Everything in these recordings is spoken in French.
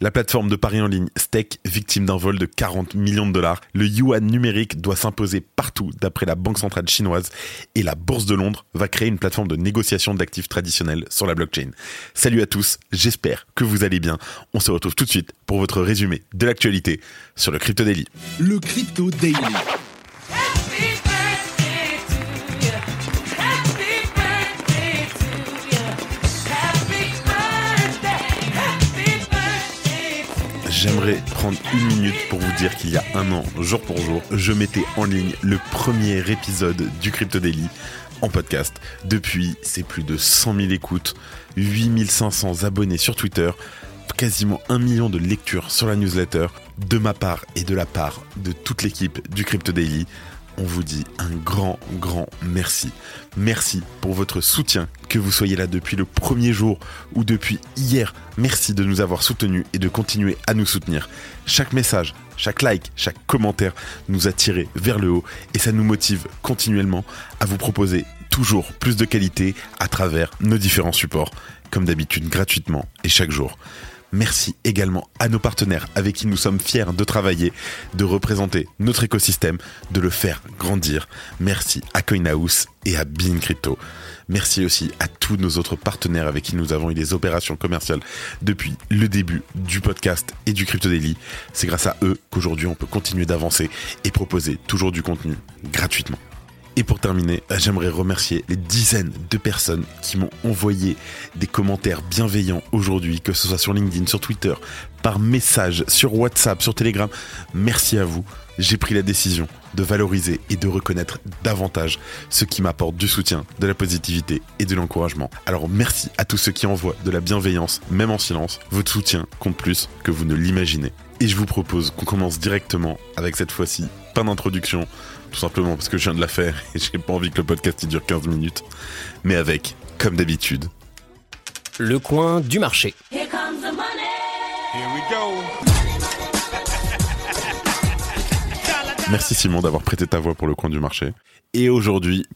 La plateforme de paris en ligne Stake, victime d'un vol de 40 millions de dollars. Le yuan numérique doit s'imposer partout d'après la Banque centrale chinoise et la Bourse de Londres va créer une plateforme de négociation d'actifs traditionnels sur la blockchain. Salut à tous, j'espère que vous allez bien. On se retrouve tout de suite pour votre résumé de l'actualité sur le Crypto Daily. Le Crypto Daily. J'aimerais prendre une minute pour vous dire qu'il y a un an, jour pour jour, je mettais en ligne le premier épisode du Crypto Daily en podcast. Depuis, c'est plus de 100 000 écoutes, 8500 abonnés sur Twitter, quasiment un million de lectures sur la newsletter, de ma part et de la part de toute l'équipe du Crypto Daily on vous dit un grand, grand merci. Merci pour votre soutien, que vous soyez là depuis le premier jour ou depuis hier. Merci de nous avoir soutenus et de continuer à nous soutenir. Chaque message, chaque like, chaque commentaire nous a tirés vers le haut et ça nous motive continuellement à vous proposer toujours plus de qualité à travers nos différents supports, comme d'habitude gratuitement et chaque jour. Merci également à nos partenaires avec qui nous sommes fiers de travailler, de représenter notre écosystème, de le faire grandir. Merci à CoinHouse et à Bean Crypto. Merci aussi à tous nos autres partenaires avec qui nous avons eu des opérations commerciales depuis le début du podcast et du Crypto Daily. C'est grâce à eux qu'aujourd'hui on peut continuer d'avancer et proposer toujours du contenu gratuitement. Et pour terminer, j'aimerais remercier les dizaines de personnes qui m'ont envoyé des commentaires bienveillants aujourd'hui, que ce soit sur LinkedIn, sur Twitter, par message, sur WhatsApp, sur Telegram. Merci à vous. J'ai pris la décision de valoriser et de reconnaître davantage ce qui m'apporte du soutien, de la positivité et de l'encouragement. Alors merci à tous ceux qui envoient de la bienveillance, même en silence. Votre soutien compte plus que vous ne l'imaginez. Et je vous propose qu'on commence directement avec cette fois-ci, pas d'introduction, tout simplement parce que je viens de la faire et j'ai pas envie que le podcast il dure 15 minutes, mais avec, comme d'habitude, le coin du marché. Here comes the money. Here we go. Merci Simon d'avoir prêté ta voix pour le coin du marché. Et aujourd'hui,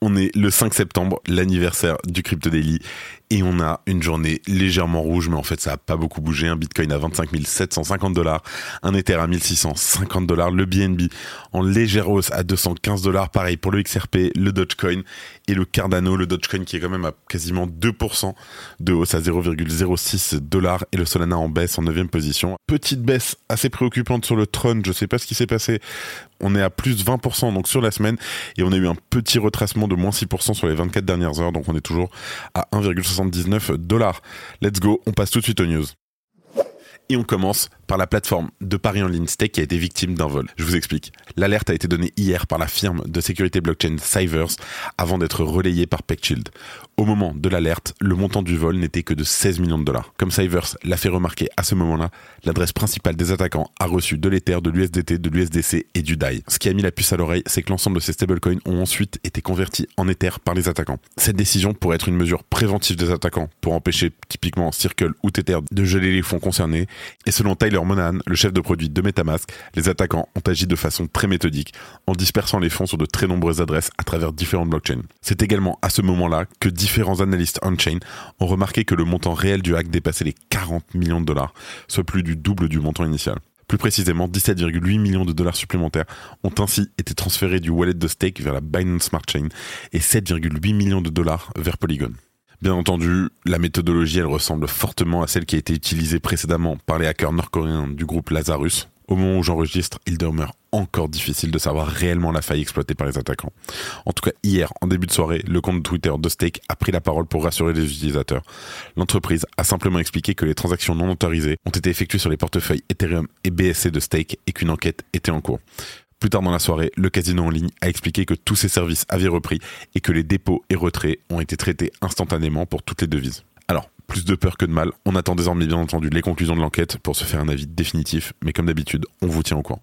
on est le 5 septembre, l'anniversaire du Crypto Daily, et on a une journée légèrement rouge, mais en fait ça a pas beaucoup bougé. Un Bitcoin à 25 750 dollars, un Ether à 1650 dollars, le BNB en légère hausse à 215 dollars, pareil pour le XRP, le Dogecoin et le Cardano, le Dogecoin qui est quand même à quasiment 2% de hausse à 0,06 dollars et le Solana en baisse en 9 position. Petite baisse assez préoccupante sur le Tron, je sais pas ce qui s'est passé. On est à plus 20% donc sur la semaine et on a eu un petit retracement de moins 6% sur les 24 dernières heures, donc on est toujours à 1,79 dollars. Let's go, on passe tout de suite aux news. Et on commence par la plateforme de paris en ligne Stake qui a été victime d'un vol. Je vous explique. L'alerte a été donnée hier par la firme de sécurité blockchain Cybers avant d'être relayée par PeckShield. Au moment de l'alerte, le montant du vol n'était que de 16 millions de dollars. Comme Cybers l'a fait remarquer à ce moment-là, l'adresse principale des attaquants a reçu de l'Ether, de l'USDT, de l'USDC et du DAI. Ce qui a mis la puce à l'oreille, c'est que l'ensemble de ces stablecoins ont ensuite été convertis en Ether par les attaquants. Cette décision pourrait être une mesure préventive des attaquants pour empêcher typiquement Circle ou Tether de geler les fonds concernés. Et selon Tyler Le chef de produit de Metamask, les attaquants ont agi de façon très méthodique en dispersant les fonds sur de très nombreuses adresses à travers différentes blockchains. C'est également à ce moment-là que différents analystes on-chain ont remarqué que le montant réel du hack dépassait les 40 millions de dollars, soit plus du double du montant initial. Plus précisément, 17,8 millions de dollars supplémentaires ont ainsi été transférés du wallet de stake vers la Binance Smart Chain et 7,8 millions de dollars vers Polygon. Bien entendu, la méthodologie, elle ressemble fortement à celle qui a été utilisée précédemment par les hackers nord-coréens du groupe Lazarus. Au moment où j'enregistre, il demeure encore difficile de savoir réellement la faille exploitée par les attaquants. En tout cas, hier, en début de soirée, le compte Twitter de Stake a pris la parole pour rassurer les utilisateurs. L'entreprise a simplement expliqué que les transactions non autorisées ont été effectuées sur les portefeuilles Ethereum et BSC de Stake et qu'une enquête était en cours. Plus tard dans la soirée, le casino en ligne a expliqué que tous ses services avaient repris et que les dépôts et retraits ont été traités instantanément pour toutes les devises. Alors, plus de peur que de mal, on attend désormais bien entendu les conclusions de l'enquête pour se faire un avis définitif, mais comme d'habitude, on vous tient au courant.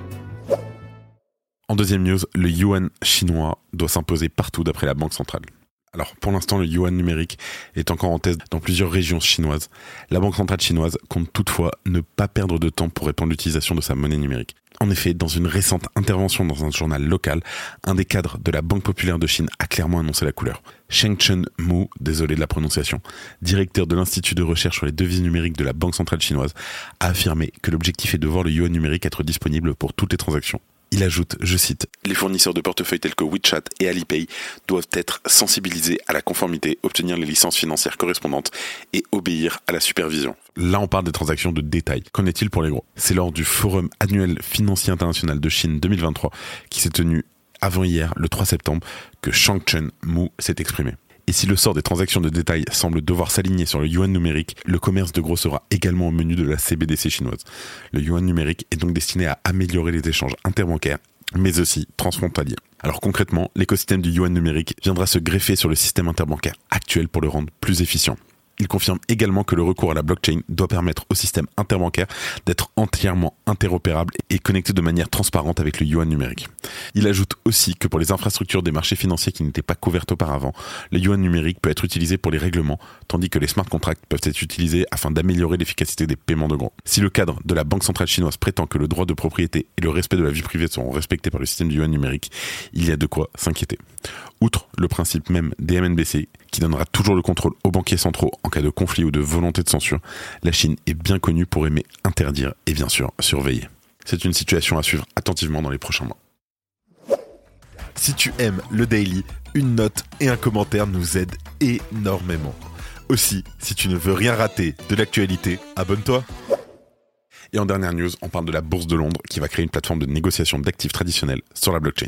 En deuxième news, le yuan chinois doit s'imposer partout d'après la Banque centrale. Alors pour l'instant, le yuan numérique est encore en test dans plusieurs régions chinoises. La Banque centrale chinoise compte toutefois ne pas perdre de temps pour répandre l'utilisation de sa monnaie numérique. En effet, dans une récente intervention dans un journal local, un des cadres de la Banque populaire de Chine a clairement annoncé la couleur. Sheng Chen Mu, désolé de la prononciation, directeur de l'Institut de recherche sur les devises numériques de la Banque centrale chinoise, a affirmé que l'objectif est de voir le yuan numérique être disponible pour toutes les transactions. Il ajoute, je cite, Les fournisseurs de portefeuilles tels que WeChat et Alipay doivent être sensibilisés à la conformité, obtenir les licences financières correspondantes et obéir à la supervision. Là, on parle des transactions de détail. Qu'en est-il pour les gros? C'est lors du Forum annuel financier international de Chine 2023 qui s'est tenu avant hier, le 3 septembre, que Shang Chen Mu s'est exprimé. Et si le sort des transactions de détail semble devoir s'aligner sur le yuan numérique, le commerce de gros sera également au menu de la CBDC chinoise. Le yuan numérique est donc destiné à améliorer les échanges interbancaires, mais aussi transfrontaliers. Alors concrètement, l'écosystème du yuan numérique viendra se greffer sur le système interbancaire actuel pour le rendre plus efficient. Il confirme également que le recours à la blockchain doit permettre au système interbancaire d'être entièrement interopérable et connecté de manière transparente avec le yuan numérique. Il ajoute aussi que pour les infrastructures des marchés financiers qui n'étaient pas couvertes auparavant, le yuan numérique peut être utilisé pour les règlements, tandis que les smart contracts peuvent être utilisés afin d'améliorer l'efficacité des paiements de gros. Si le cadre de la Banque centrale chinoise prétend que le droit de propriété et le respect de la vie privée seront respectés par le système du yuan numérique, il y a de quoi s'inquiéter. Outre le principe même des MNBC, qui donnera toujours le contrôle aux banquiers centraux en cas de conflit ou de volonté de censure, la Chine est bien connue pour aimer interdire et bien sûr surveiller. C'est une situation à suivre attentivement dans les prochains mois. Si tu aimes le daily, une note et un commentaire nous aident énormément. Aussi, si tu ne veux rien rater de l'actualité, abonne-toi. Et en dernière news, on parle de la Bourse de Londres qui va créer une plateforme de négociation d'actifs traditionnels sur la blockchain.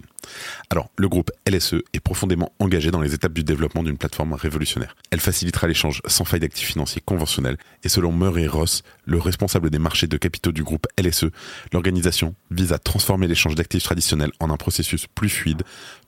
Alors, le groupe LSE est profondément engagé dans les étapes du développement d'une plateforme révolutionnaire. Elle facilitera l'échange sans faille d'actifs financiers conventionnels et selon Murray Ross, le responsable des marchés de capitaux du groupe LSE, l'organisation vise à transformer l'échange d'actifs traditionnels en un processus plus fluide,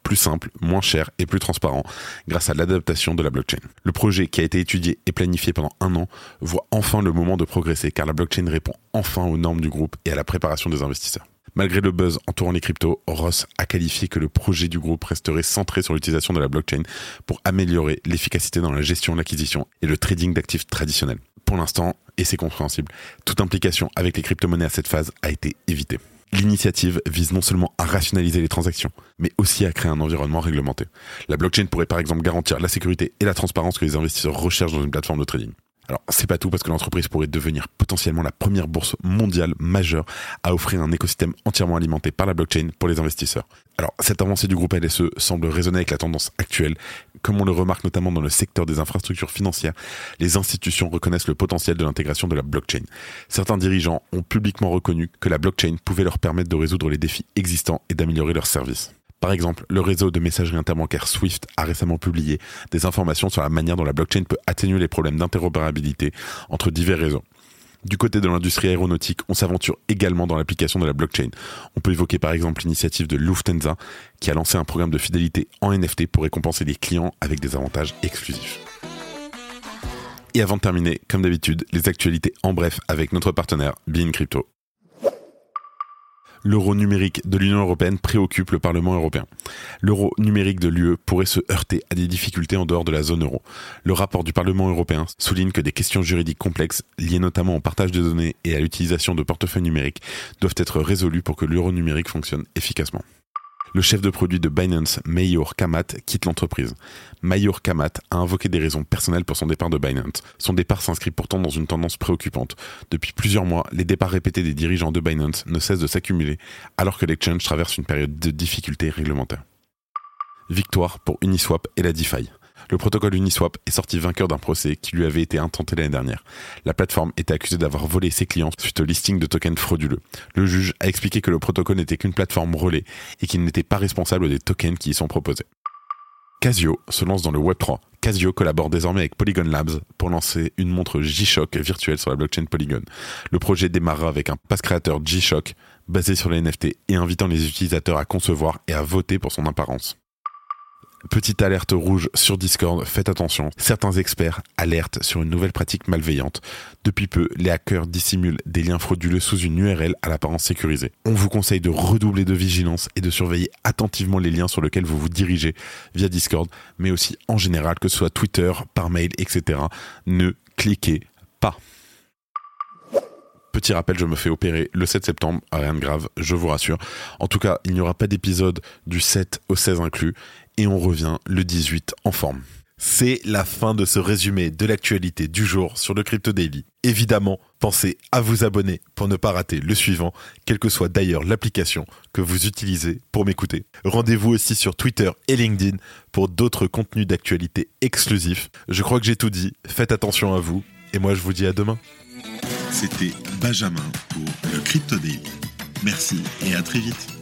plus simple, moins cher et plus transparent grâce à l'adaptation de la blockchain. Le projet qui a été étudié et planifié pendant un an voit enfin le moment de progresser car la blockchain répond enfin aux normes du groupe et à la préparation des investisseurs. Malgré le buzz entourant les cryptos, Ross a qualifié que le projet du groupe resterait centré sur l'utilisation de la blockchain pour améliorer l'efficacité dans la gestion, l'acquisition et le trading d'actifs traditionnels. Pour l'instant, et c'est compréhensible, toute implication avec les crypto-monnaies à cette phase a été évitée. L'initiative vise non seulement à rationaliser les transactions, mais aussi à créer un environnement réglementé. La blockchain pourrait par exemple garantir la sécurité et la transparence que les investisseurs recherchent dans une plateforme de trading. Alors, c'est pas tout parce que l'entreprise pourrait devenir potentiellement la première bourse mondiale majeure à offrir un écosystème entièrement alimenté par la blockchain pour les investisseurs. Alors, cette avancée du groupe LSE semble résonner avec la tendance actuelle. Comme on le remarque notamment dans le secteur des infrastructures financières, les institutions reconnaissent le potentiel de l'intégration de la blockchain. Certains dirigeants ont publiquement reconnu que la blockchain pouvait leur permettre de résoudre les défis existants et d'améliorer leurs services. Par exemple, le réseau de messagerie interbancaire SWIFT a récemment publié des informations sur la manière dont la blockchain peut atténuer les problèmes d'interopérabilité entre divers réseaux. Du côté de l'industrie aéronautique, on s'aventure également dans l'application de la blockchain. On peut évoquer par exemple l'initiative de Lufthansa qui a lancé un programme de fidélité en NFT pour récompenser les clients avec des avantages exclusifs. Et avant de terminer, comme d'habitude, les actualités en bref avec notre partenaire Bean Crypto l'euro numérique de l'Union européenne préoccupe le Parlement européen. L'euro numérique de l'UE pourrait se heurter à des difficultés en dehors de la zone euro. Le rapport du Parlement européen souligne que des questions juridiques complexes, liées notamment au partage de données et à l'utilisation de portefeuilles numériques, doivent être résolues pour que l'euro numérique fonctionne efficacement le chef de produit de Binance, Mayor Kamat, quitte l'entreprise. Mayor Kamat a invoqué des raisons personnelles pour son départ de Binance. Son départ s'inscrit pourtant dans une tendance préoccupante. Depuis plusieurs mois, les départs répétés des dirigeants de Binance ne cessent de s'accumuler, alors que l'exchange traverse une période de difficultés réglementaires. Victoire pour Uniswap et la DeFi. Le protocole Uniswap est sorti vainqueur d'un procès qui lui avait été intenté l'année dernière. La plateforme était accusée d'avoir volé ses clients suite au listing de tokens frauduleux. Le juge a expliqué que le protocole n'était qu'une plateforme relais et qu'il n'était pas responsable des tokens qui y sont proposés. Casio se lance dans le Web3. Casio collabore désormais avec Polygon Labs pour lancer une montre G-Shock virtuelle sur la blockchain Polygon. Le projet démarrera avec un pass créateur G-Shock basé sur les NFT et invitant les utilisateurs à concevoir et à voter pour son apparence. Petite alerte rouge sur Discord, faites attention. Certains experts alertent sur une nouvelle pratique malveillante. Depuis peu, les hackers dissimulent des liens frauduleux sous une URL à l'apparence sécurisée. On vous conseille de redoubler de vigilance et de surveiller attentivement les liens sur lesquels vous vous dirigez via Discord, mais aussi en général, que ce soit Twitter, par mail, etc. Ne cliquez pas. Petit rappel, je me fais opérer le 7 septembre, rien de grave, je vous rassure. En tout cas, il n'y aura pas d'épisode du 7 au 16 inclus, et on revient le 18 en forme. C'est la fin de ce résumé de l'actualité du jour sur le Crypto Daily. Évidemment, pensez à vous abonner pour ne pas rater le suivant, quelle que soit d'ailleurs l'application que vous utilisez pour m'écouter. Rendez-vous aussi sur Twitter et LinkedIn pour d'autres contenus d'actualité exclusifs. Je crois que j'ai tout dit, faites attention à vous, et moi je vous dis à demain. C'était Benjamin pour le Crypto. Merci et à très vite.